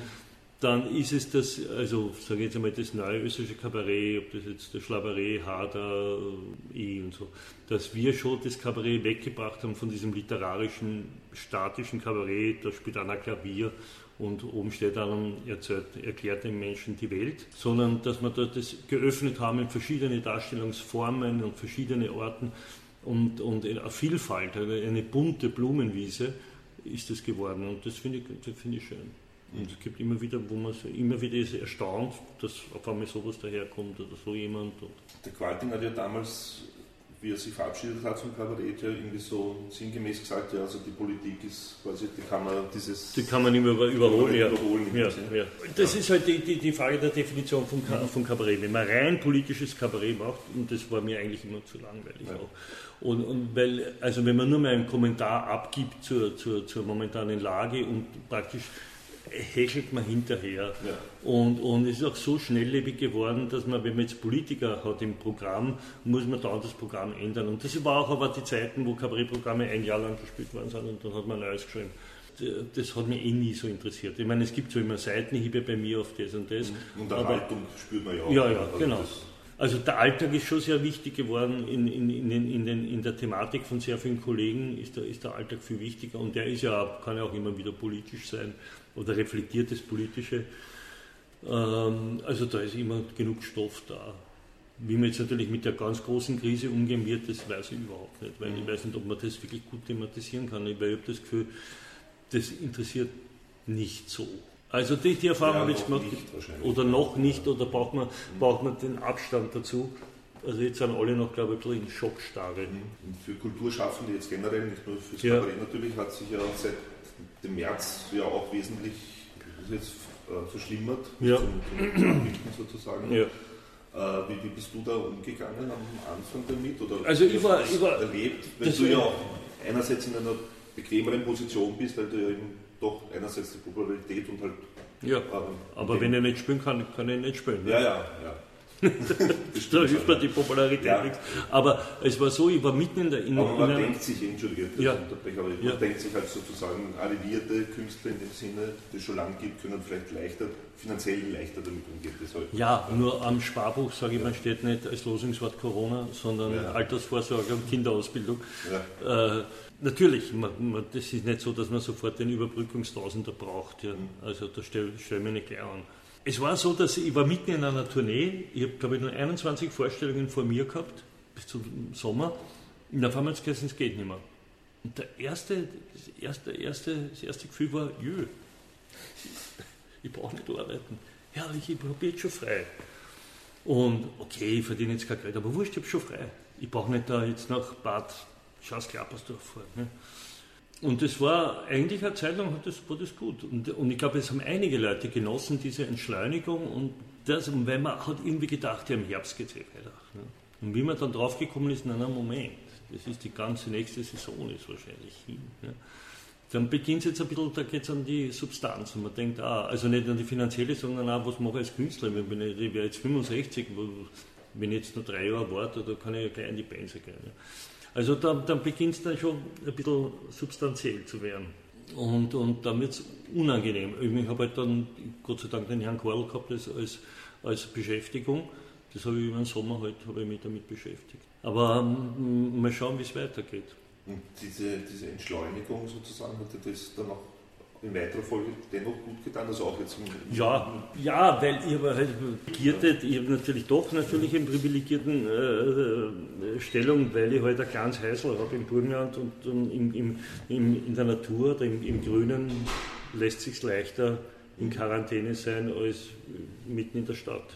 dann ist es das, also sage ich jetzt einmal, das neue österreichische Kabarett, ob das jetzt der Schlaberé, Hader, E und so, dass wir schon das Kabarett weggebracht haben von diesem literarischen, statischen Kabarett, da spielt einer Klavier und oben steht dann erzählt, erklärt den Menschen die Welt, sondern dass wir da das geöffnet haben in verschiedene Darstellungsformen und verschiedene Orten und, und eine Vielfalt, eine bunte Blumenwiese ist das geworden und das finde ich, find ich schön. Und es gibt immer wieder, wo man immer wieder ist erstaunt, dass auf einmal sowas daherkommt oder so jemand. Der Qualting hat ja damals, wie er sich verabschiedet hat vom Kabarett, ja irgendwie so sinngemäß gesagt, ja, also die Politik ist quasi, die kann man dieses... Die kann man nicht mehr überholen, ja. überholen ja, ja. Das ist halt die, die, die, Frage der Definition von, von Kabarett. Wenn man rein politisches Kabarett macht, und das war mir eigentlich immer zu langweilig auch, und, und, weil, also wenn man nur mal einen Kommentar abgibt zur, zur, zur momentanen Lage und praktisch hechelt man hinterher. Ja. Und, und es ist auch so schnelllebig geworden, dass man, wenn man jetzt Politiker hat im Programm, muss man dann das Programm ändern. Und das war auch aber die Zeiten, wo Kabarettprogramme ein Jahr lang gespielt worden sind und dann hat man Neues geschrieben. Das hat mich eh nie so interessiert. Ich meine, es gibt so immer Seitenhiebe bei mir auf das und das. Und Unterhaltung aber, spürt man ja auch. Ja, ja, also genau. Also der Alltag ist schon sehr wichtig geworden in, in, in, in, den, in der Thematik von sehr vielen Kollegen ist der, ist der Alltag viel wichtiger und der ist ja, kann ja auch immer wieder politisch sein oder reflektiert das Politische. Ähm, also da ist immer genug Stoff da. Wie man jetzt natürlich mit der ganz großen Krise umgehen wird, das weiß ich überhaupt nicht, weil ich weiß nicht, ob man das wirklich gut thematisieren kann, ich habe das Gefühl, das interessiert nicht so. Also die, die Erfahrung ja, habe ich jetzt gemacht, oder noch nicht, oder braucht man, mhm. braucht man den Abstand dazu. Also jetzt sind alle noch, glaube ich, ein bisschen in Schockstarre. Mhm. Und für Kulturschaffende jetzt generell, nicht nur fürs ja. Kabarett natürlich, hat sich ja seit dem März ja auch wesentlich jetzt, äh, verschlimmert, ja. zum, zum sozusagen. Ja. Äh, wie, wie, bist du da umgegangen am Anfang damit? Oder also ich war, ich war erlebt, wenn du ja auch einerseits in einer bequemeren Position bist, weil du ja eben doch einerseits die Popularität und halt. Ja, ähm, aber wenn ich nicht spielen kann, kann ich nicht spielen. Ne? Ja, ja, ja da hilft mir die Popularität ja. nichts. Aber es war so, ich war mitten in der... In, aber man in denkt sich, entschuldige, ja. aber man ja. denkt sich halt sozusagen, arrivierte Künstler in dem Sinne, die es schon lange gibt, können vielleicht leichter, finanziell leichter damit umgehen. Halt ja, nur am Sparbuch, sage ich mal, steht nicht als Losungswort Corona, sondern ja. Altersvorsorge und Kinderausbildung. Äh, natürlich, man, man, das ist nicht so, dass man sofort den Überbrückungstausender braucht. Ja. Mhm. Also da stelle stell ich mich nicht gleich an. Es war so, dass ich, war mitten in einer Tournee. Ich habe, glaube ich, nur 21 Vorstellungen vor mir gehabt, bis zum Sommer. Und auf einmal hat es es geht nicht mehr. Und der erste, das, erste, erste, das erste Gefühl war, jö, ich brauche nicht arbeiten. Herrlich, ich habe jetzt schon frei. Und okay, ich verdiene jetzt kein Geld, aber wurscht, ich habe schon frei. Ich brauche nicht da jetzt nach Bad Schaus-Klappersdorf fahren. Ne? Und das war eigentlich eine Zeit lang das, war das gut. Und, und ich glaube, es haben einige Leute genossen, diese Entschleunigung. Und das, weil man hat irgendwie gedacht, ja, im Herbst geht es eh weiter. Ne? Und wie man dann draufgekommen ist, in einem Moment, das ist die ganze nächste Saison ist wahrscheinlich hin. Ne? Dann beginnt es jetzt ein bisschen, da geht es an die Substanz und man denkt, ah, also nicht an die finanzielle, sondern auch, was mache ich als Künstler? Wenn ich, ich wäre jetzt 65, wenn ich jetzt nur drei Jahre warte, da kann ich ja gleich in die Pense gehen. Ne? Also da, dann beginnt es dann schon ein bisschen substanziell zu werden. Und, und dann wird es unangenehm. Ich habe halt dann Gott sei Dank den Herrn Karl gehabt als, als, als Beschäftigung. Das habe ich über den Sommer halt, habe ich mich damit beschäftigt. Aber um, mal schauen, wie es weitergeht. Und diese, diese Entschleunigung sozusagen, hat das dann auch in weiterer Folge dennoch gut getan, also auch jetzt ja, ja, weil ich aber halt privilegierte, ich habe natürlich doch natürlich in privilegierten äh, Stellung, weil ich halt ein kleines Häusl habe im Burgenland und, und im, im, im, in der Natur im, im Grünen lässt sich leichter in Quarantäne sein als mitten in der Stadt.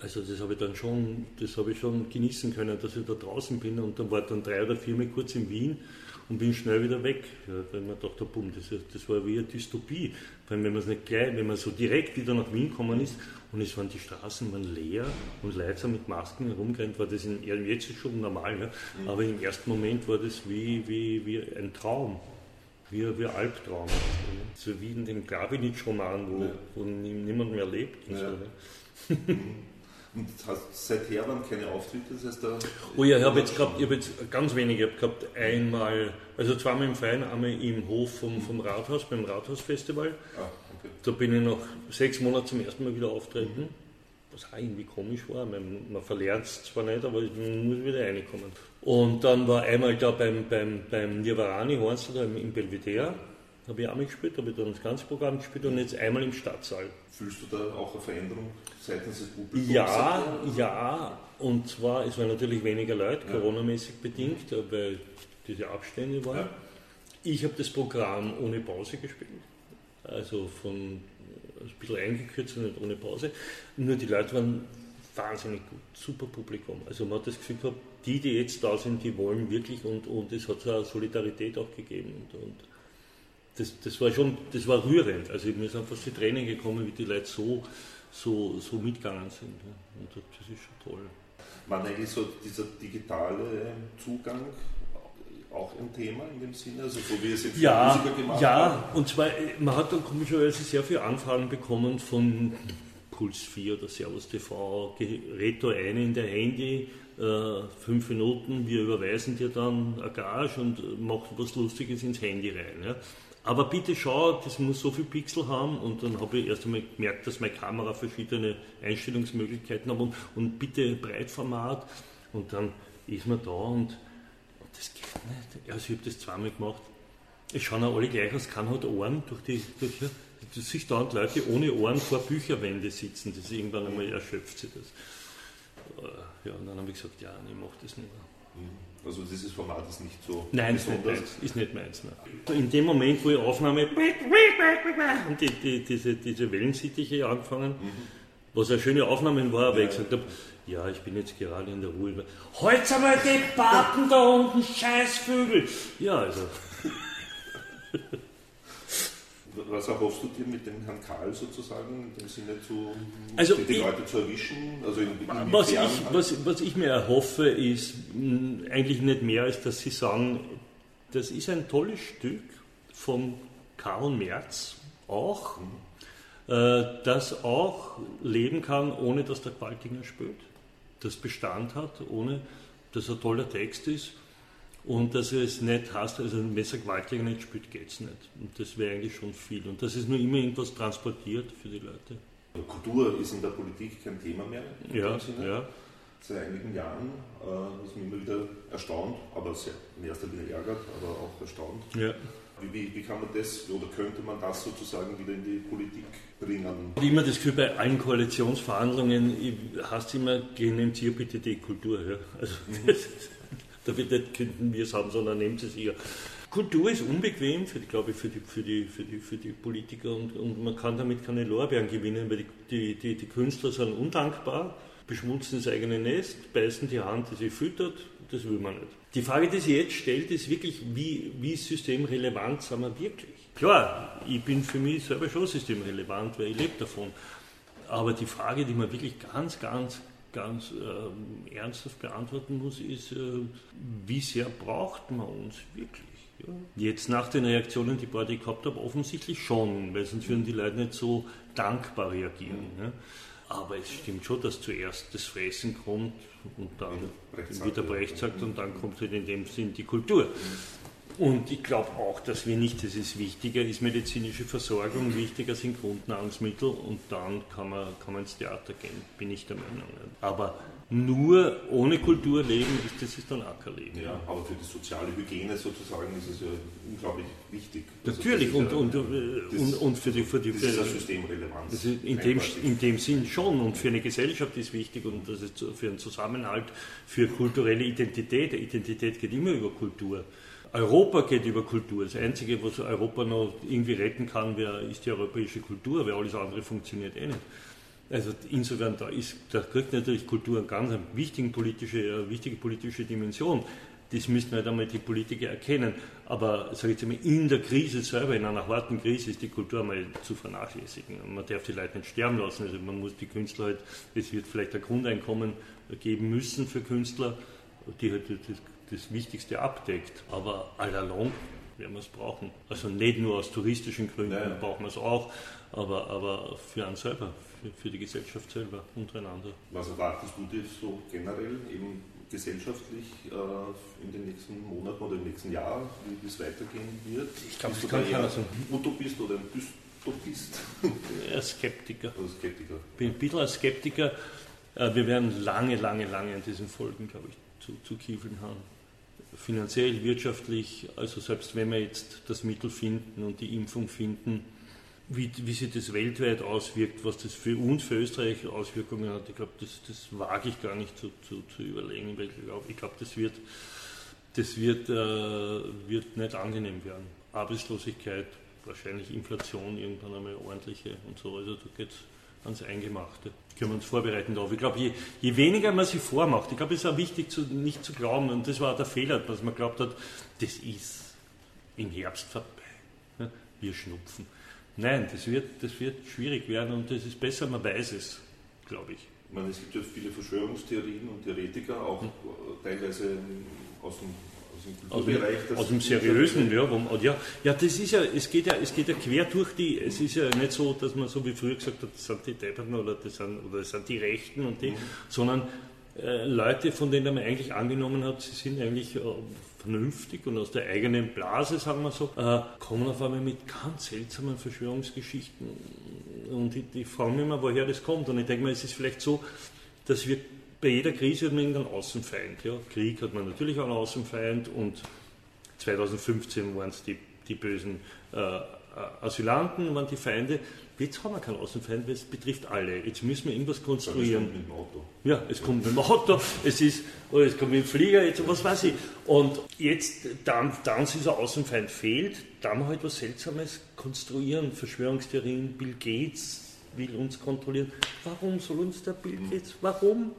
Also das habe ich dann schon, das habe ich schon genießen können, dass ich da draußen bin. Und dann war dann drei oder vier Mal kurz in Wien und bin schnell wieder weg. Ja, weil man dachte, bumm, das, das war wie eine Dystopie. Weil wenn man es nicht gleich, wenn man so direkt wieder nach Wien gekommen ist und es waren die Straßen waren leer und Leute mit Masken herumgerannt, war das in, jetzt ist schon normal, ne? Mhm. aber im ersten Moment war das wie, wie, wie ein Traum. Wie, wie ein Albtraum. So wie in dem Glavinic-Roman, wo, ja. wo niemand mehr lebt. Und ja. so, ne? Und hast seither dann keine Auftritte? Das heißt, da oh ja, ich habe jetzt, gehabt, ich hab jetzt ganz wenige. Ich habe gehabt einmal, also zweimal im Verein, einmal im Hof vom, vom Rathaus, beim Rathausfestival. Ah, okay. Da bin ich nach sechs Monaten zum ersten Mal wieder auftreten. Mhm. Was auch irgendwie komisch war. Man, man verlernt es zwar nicht, aber man muss wieder reinkommen. Und dann war einmal da beim, beim, beim Nirvarani Hornstel im, im Belvedere habe ich auch mitgespielt, habe ich dann das ganze Programm gespielt und jetzt einmal im Stadtsaal. Fühlst du da auch eine Veränderung seitens des Publikums? Ja, ja, und zwar, es waren natürlich weniger Leute, ja. coronamäßig bedingt, weil diese Abstände waren. Ja. Ich habe das Programm ohne Pause gespielt, also von ein bisschen eingekürzt und nicht ohne Pause. Nur die Leute waren wahnsinnig gut, super Publikum. Also man hat das Gefühl gehabt, die, die jetzt da sind, die wollen wirklich und, und es hat so eine Solidarität auch gegeben. Und, und das, das war schon, das war rührend. Also mir sind fast die Tränen gekommen, wie die Leute so, so, so mitgegangen sind. Und das ist schon toll. War eigentlich so dieser digitale Zugang auch ein Thema in dem Sinne, also so wie es jetzt ja, Musiker gemacht Ja, haben? und zwar, man hat dann komischerweise sehr viele Anfragen bekommen von Puls 4 oder Servus TV, gerät da ein in der Handy, äh, fünf Minuten, wir überweisen dir dann eine Gage und machen was Lustiges ins Handy rein. Ja. Aber bitte schau, das muss so viel Pixel haben und dann habe ich erst einmal gemerkt, dass meine Kamera verschiedene Einstellungsmöglichkeiten hat und, und bitte Breitformat und dann ist man da und, und das geht nicht. Also ich habe das zweimal gemacht. Es schauen auch alle gleich aus, keiner hat Ohren durch die, durch, du siehst da Leute ohne Ohren vor Bücherwände sitzen, das irgendwann einmal erschöpft sie das. Äh, ja, und dann habe ich gesagt, ja, ich mache das nicht mehr. Mhm. Also dieses Format ist nicht so Nein, besonders. Ist, ist nicht meins. Nein. In dem Moment, wo ich Aufnahme und die, die, diese, diese Wellensittiche angefangen, mhm. was eine schöne Aufnahme war, weil ja. ich gesagt habe, ja, ich bin jetzt gerade in der Ruhe. Holz einmal die Baten da unten, Scheißvögel! Ja, also. was erhoffst du dir mit dem Herrn Karl sozusagen, in dem Sinne zu, also die, ich, Leute zu erwischen? Also in, in was, ich, was, was ich mir erhoffe, ist mh, eigentlich nicht mehr, als dass sie sagen, das ist ein tolles Stück von Karl Merz auch, mhm. äh, das auch leben kann, ohne dass der Qualtinger spielt, das Bestand hat, ohne dass er toller Text ist und dass es nicht heißt, also ein Messergewaltiger nicht spielt, geht es nicht. Und das wäre eigentlich schon viel. Und dass es nur immer irgendwas transportiert für die Leute. Kultur ist in der Politik kein Thema mehr. ja, ja. Seit einigen Jahren, äh, was mich immer wieder erstaunt, aber sehr in erster Linie ärgert, aber auch erstaunt. Ja. Wie, wie, kann man das oder könnte man das sozusagen wieder in die Politik bringen? Ich habe immer das Gefühl, bei allen Koalitionsverhandlungen hast du immer, nehmt ihr bitte die Kultur. Ja? Also, mhm. Dafür könnten wir es haben, sondern nehmt es ihr. Kultur ist unbequem, für, glaube ich, für die, für die, für die, für die Politiker und, und man kann damit keine Lorbeeren gewinnen, weil die, die, die, die Künstler sind undankbar, beschmutzen das eigene Nest, beißen die Hand, die sie füttert, das will man nicht. Die Frage, die sich jetzt stellt, ist wirklich, wie, wie systemrelevant sind wir wirklich? Klar, ich bin für mich selber schon systemrelevant, weil ich lebe davon. Aber die Frage, die man wirklich ganz, ganz, ganz äh, ernsthaft beantworten muss, ist, äh, wie sehr braucht man uns wirklich? Ja? Jetzt nach den Reaktionen, die ich gehabt habe, offensichtlich schon, weil sonst würden die Leute nicht so dankbar reagieren. Mhm. Ne? Aber es stimmt schon, dass zuerst das Fressen kommt und dann, wie der Brecht sagt, und dann kommt halt in dem Sinn die Kultur. Und ich glaube auch, dass wir nicht, das ist wichtiger, ist medizinische Versorgung, wichtiger sind Grundnahrungsmittel und dann kann man, kann man ins Theater gehen, bin ich der Meinung. Aber nur ohne Kultur leben, ist, das ist dann Ackerleben. Ja, aber für die soziale Hygiene sozusagen ist es ja unglaublich wichtig. Also Natürlich, und, ja, und, äh, und, und, für die... Für die das ist ja systemrelevant. in, dem, in dem Sinn schon und für eine Gesellschaft ist wichtig und das ist für einen Zusammenhalt, für kulturelle Identität. Identität geht immer über Kultur. Europa geht über Kultur. Das Einzige, was Europa noch irgendwie retten kann, ist die europäische Kultur, weil alles andere funktioniert eh nicht. Also insofern, da, ist, da kriegt natürlich Kultur eine ganz wichtige politische, eine wichtige politische Dimension. Das müssten halt einmal die Politiker erkennen. Aber sage ich mal, in der Krise selber, in einer harten Krise, ist die Kultur mal zu vernachlässigen. Man darf die Leute nicht sterben lassen. Also man muss die Künstler halt, es wird vielleicht ein Grundeinkommen geben müssen für Künstler, die halt das das Wichtigste abdeckt. Aber allalong werden wir es brauchen. Also nicht nur aus touristischen Gründen ja, brauchen wir es auch, aber, aber für einen selber, für, für, die Gesellschaft selber, untereinander. Was erwartest du dir so generell eben gesellschaftlich äh, in den nächsten Monaten oder im nächsten Jahr, wie es weitergehen wird? Ich glaube, das kann keiner sagen. Utopist oder ein Dystopist? Ein Skeptiker. Also Skeptiker. Ich bin ein bisschen ein Skeptiker. Äh, wir werden lange, lange, lange an diesen Folgen, glaube ich, zu, zu kiefeln haben finanziell, wirtschaftlich, also selbst wenn wir jetzt das Mittel finden und die Impfung finden, wie, wie sich das weltweit auswirkt, was das für uns, für Österreich Auswirkungen hat, ich glaube, das, das wage ich gar nicht zu, zu, zu überlegen, weil ich glaube, glaub, das, wird, das wird, äh, wird nicht angenehm werden. Arbeitslosigkeit, wahrscheinlich Inflation, irgendwann einmal ordentliche und so, also da geht es ans Eingemachte können wir uns vorbereiten darauf. Ich glaube, je, je, weniger man sich vormacht, ich glaube, es ist auch wichtig, zu, nicht zu glauben, und das war der Fehler, dass man glaubt hat, das ist im Herbst vorbei. Wir schnupfen. Nein, das wird, das wird schwierig werden und es ist besser, man weiß es, glaube ich. Ich meine, es gibt ja viele Verschwörungstheorien und Theoretiker, auch hm. teilweise aus dem aus dem, aus dem seriösen, ja, wo, ja, ja, das ist ja, es geht ja, es geht ja quer durch die, es ist ja nicht so, dass man so wie früher gesagt hat, das sind die Deppern oder das sind, oder das sind die Rechten und die, mhm. sondern äh, Leute, von denen man eigentlich angenommen hat, sie sind eigentlich äh, vernünftig und aus der eigenen Blase, sagen wir so, äh, kommen auf einmal mit ganz seltsamen Verschwörungsgeschichten und die, die fragen mich immer, woher das kommt und ich denke mal, es ist vielleicht so, dass wir bei jeder Krise hat man irgendeinen Außenfeind. Ja. Krieg hat man natürlich auch einen Außenfeind und 2015 waren es die, die bösen äh, Asylanten, waren die Feinde. Jetzt haben wir keinen Außenfeind, weil es betrifft alle. Jetzt müssen wir irgendwas konstruieren. Es kommt mit dem Auto. Ja, es kommt mit dem Auto, es, ist, oh, es kommt mit dem Flieger, jetzt, was weiß ich. Und jetzt, dann, dann dieser Außenfeind fehlt, da wir halt was Seltsames konstruieren. Verschwörungstheorien, Bill Gates will uns kontrollieren. Warum soll uns der Bill. Gates, warum?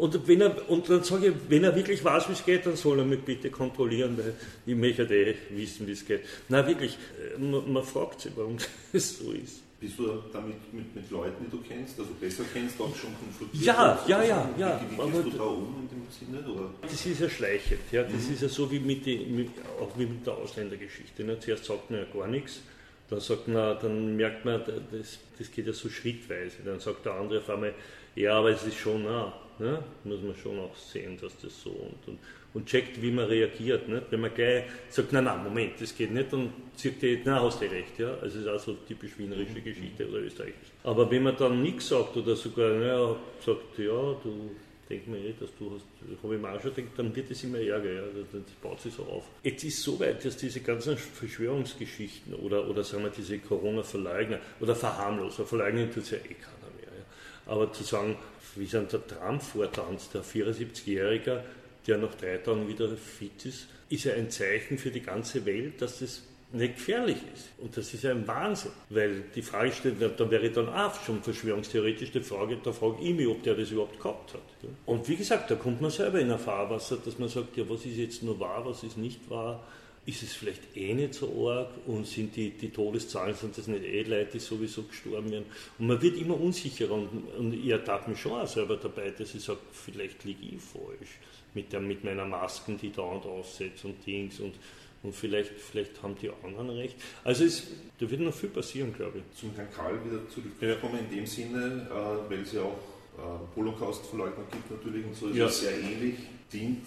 Und, wenn er, und dann sage ich, wenn er wirklich weiß, wie es geht, dann soll er mich bitte kontrollieren, weil ich möchte eh wissen, wie es geht. Na wirklich, äh, man, man fragt sich, warum es so ist. Bist du damit mit, mit Leuten, die du kennst, also besser kennst, auch schon konfrontiert? Ja, ja, ja. ja. Wie, wie gehst du da um in dem Sinne? Oder? Das ist ja schleichend. Ja. Das mhm. ist ja so wie mit, die, mit, auch wie mit der Ausländergeschichte. Ne? Zuerst sagt man ja gar nichts, dann, sagt man, dann merkt man, das, das geht ja so schrittweise. Dann sagt der andere auf einmal, ja, aber es ist schon nah. Ne? Muss man schon auch sehen, dass das so und, und, und checkt, wie man reagiert. Ne? Wenn man gleich sagt, nein, nein, Moment, das geht nicht, dann sagt die, na, hast du recht. Ja? Also es ist auch so typisch wienerische mhm. Geschichte oder österreichisch. Aber wenn man dann nichts sagt oder sogar naja, sagt, ja, du denk mir eh, dass du hast, habe ich mir auch schon gedacht, dann wird es immer ärger, ja, das, baut sich so auf. Jetzt ist es so weit, dass diese ganzen Verschwörungsgeschichten oder, oder sagen wir diese Corona-Verleugner oder Verharmloser, verleugnen tut es ja eh keiner mehr. Ja. Aber zu sagen, wie sind der Trump vortanzt, der 74-Jährige, der nach drei Tagen wieder fit ist, ist ja ein Zeichen für die ganze Welt, dass das nicht gefährlich ist. Und das ist ein Wahnsinn, weil die Frage stellt, da wäre dann auch schon verschwörungstheoretisch die Frage, da frage ich mich, ob der das überhaupt gehabt hat. Und wie gesagt, da kommt man selber in ein Fahrwasser, dass man sagt, ja, was ist jetzt nur wahr, was ist nicht wahr, ist es vielleicht eh nicht so arg und sind die, die Todeszahlen, sind das nicht eh Leute, die sowieso gestorben werden. Und man wird immer unsicherer und, und ich ertappe mich schon auch selber dabei, dass ich sage, vielleicht liege ich falsch mit, der, mit meiner Masken, die dauernd aussetzt und Dings und und vielleicht, vielleicht haben die anderen recht. Also es, da wird noch viel passieren, glaube ich. Zum Herrn Karl wieder zurückkommen, ja. in dem Sinne, äh, weil es ja auch äh, Holocaust-Verleugner gibt natürlich und so ist ja. es sehr ähnlich, dient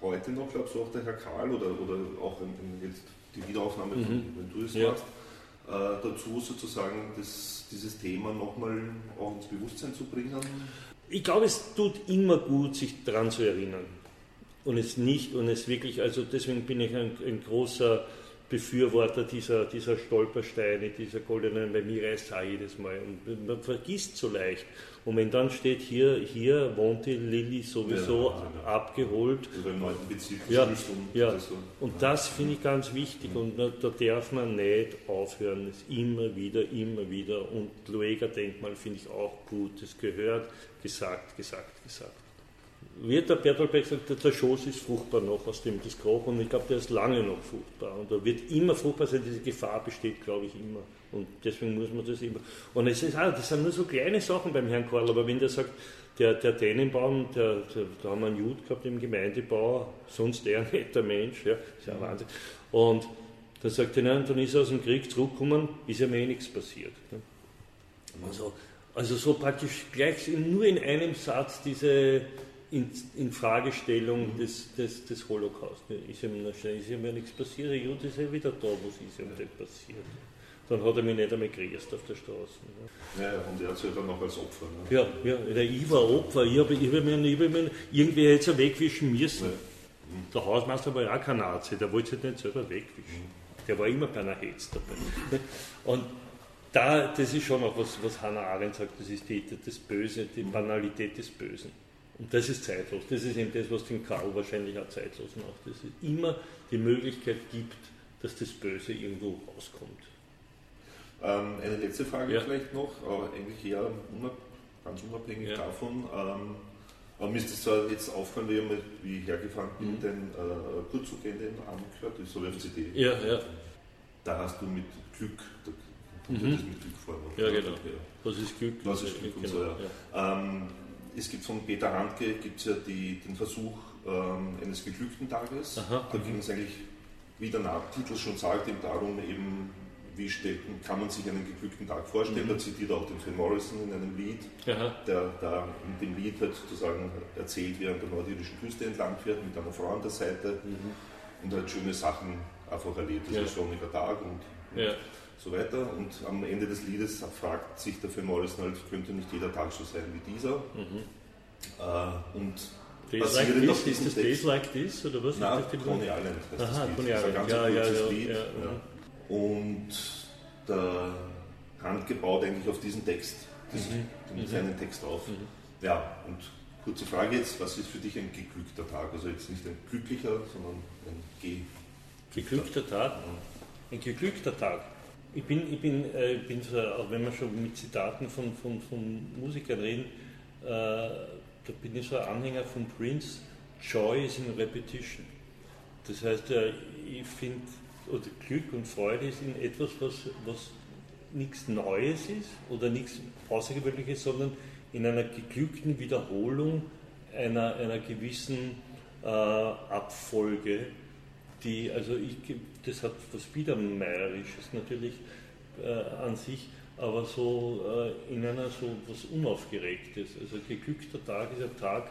heute noch, glaubst du, auch der Herr Karl oder, oder auch in, in jetzt die Wiederaufnahme, mhm. von, wenn du es ja. machst, äh, dazu sozusagen das, dieses Thema nochmal auch ins Bewusstsein zu bringen? Ich glaube, es tut immer gut, sich daran zu erinnern und es nicht und es wirklich, also deswegen bin ich ein, ein großer Befürworter dieser, dieser Stolpersteine, dieser goldenen, weil mir reißt auch jedes Mal und man vergisst so leicht. Und wenn dann steht, hier, hier wohnt die Lilly sowieso ja, ja. abgeholt. Über einen neuen Bezirk. Ja, ja. So. und das finde ich ganz wichtig und da darf man nicht aufhören, es immer wieder, immer wieder. Und Lueger-Denkmal finde ich auch gut, es gehört gesagt, gesagt, gesagt wird der Bertolt gesagt, der Schoß ist fruchtbar noch, aus dem das kroch und ich glaube, der ist lange noch fruchtbar und er wird immer fruchtbar sein, diese Gefahr besteht, glaube ich, immer und deswegen muss man das immer, und es ist auch, das sind nur so kleine Sachen beim Herrn Karl, aber wenn der sagt, der, der Dänenbaum, der, der, da haben wir einen Jud gehabt im Gemeindebau, sonst eher ein netter Mensch, ja, ist ja Wahnsinn, und dann sagt er, nein, dann ist er aus dem Krieg zurückgekommen, ist ja mir eh nichts passiert. Ne? Also, also so praktisch gleich nur in einem Satz diese in, in Fragestellung mhm. des, des, des Holocaust. Ist ihm, ist ihm ja nichts passiert, der Jude ist ja wieder da, wo es ist ihm nicht passiert. Dann hat er mich nicht einmal gegrüßt auf der Straße. Ne? Ja, und er hat sich dann noch als Opfer. Ne? Ja, ja, ich war Opfer. Ich habe ich hab mir, ich hab mir irgendwie jetzt wegwischen müssen. Ja. Mhm. Der Hausmeister war ja auch kein Nazi, der wollte sich nicht selber wegwischen. Mhm. Der war immer bei einer Hetz dabei. Und da, das ist schon auch was, was Hannah Arendt sagt, das ist die, das Böse, die Banalität des Bösen. Und das ist zeitlos. Das ist eben das, was den Karl wahrscheinlich auch zeitlos macht. Dass es immer die Möglichkeit gibt, dass das Böse irgendwo rauskommt. Ähm, eine letzte Frage ja. vielleicht noch, aber eigentlich eher ganz unabhängig ja. davon. Ähm, aber mir ist es zwar jetzt aufgefallen, wie ich, mal, wie ich hergefahren bin, mhm. den äh, Kurzzug in den Arm gehört, das so auf CD. Ja, ja. Da hast du mit Glück, da kommt mhm. das mit Glück vor. Ja, genau. Was ist Glück? Was ist Glück und so, ja. ja. Ähm, es gibt von Peter Handke gibt's ja die, den Versuch ähm, eines geglückten Tages. Aha, da ging es eigentlich, wie der Titel schon sagt, eben darum, eben, wie stellt, kann man sich einen geglückten Tag vorstellen. Mhm. Da zitiert auch den Phil Morrison in einem Lied, Aha. der da in dem Lied halt sozusagen erzählt, wie er an der nordirischen Küste entlang fährt, mit einer Frau an der Seite mhm. und halt schöne Sachen einfach erlebt. Das ja. ist ein sonniger Tag und, und ja so weiter. Und am Ende des Liedes fragt sich Phil Morrison halt, könnte nicht jeder Tag so sein wie dieser. Mhm. Äh, und Days like this, ist das Days Like This oder was? Nein, Coney Island heißt Aha, das Island. Das ist ein ganz ja, kurzes ja, Lied. Ja, ja. Und der Handke baut eigentlich auf diesen Text, diesen, mhm. seinen mhm. Text auf. Mhm. Ja, und kurze Frage jetzt, was ist für dich ein geglückter Tag? Also jetzt nicht ein glücklicher, sondern ein ge geglückter Tag. Ein geglückter Tag. Ich bin, ich bin, äh, bin so, auch wenn wir schon mit Zitaten von, von, von Musikern reden, äh, da bin ich so ein Anhänger von Prince, Joy is in Repetition. Das heißt, äh, ich finde, oder Glück und Freude ist in etwas, was, was nichts Neues ist oder nichts Außergewöhnliches, sondern in einer geglückten Wiederholung einer, einer gewissen äh, Abfolge die, also ich, das hat was Biedermeierisches natürlich äh, an sich, aber so äh, in einer so was Unaufgeregtes. Also geglückter Tag ist ein Tag,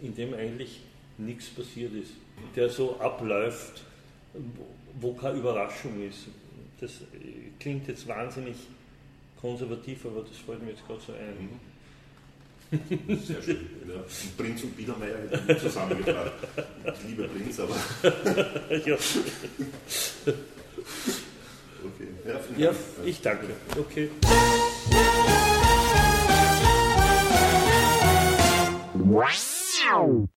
in dem eigentlich nichts passiert ist, der so abläuft, wo keine Überraschung ist. Das klingt jetzt wahnsinnig konservativ, aber das fällt mir jetzt gerade so ein. Mhm. Sehr schön. Ja. Prinz und Biedermeier hätten zusammengebracht. Ich liebe Prinz, aber. ja. Okay. Ja, ja ich danke. Okay. Wow.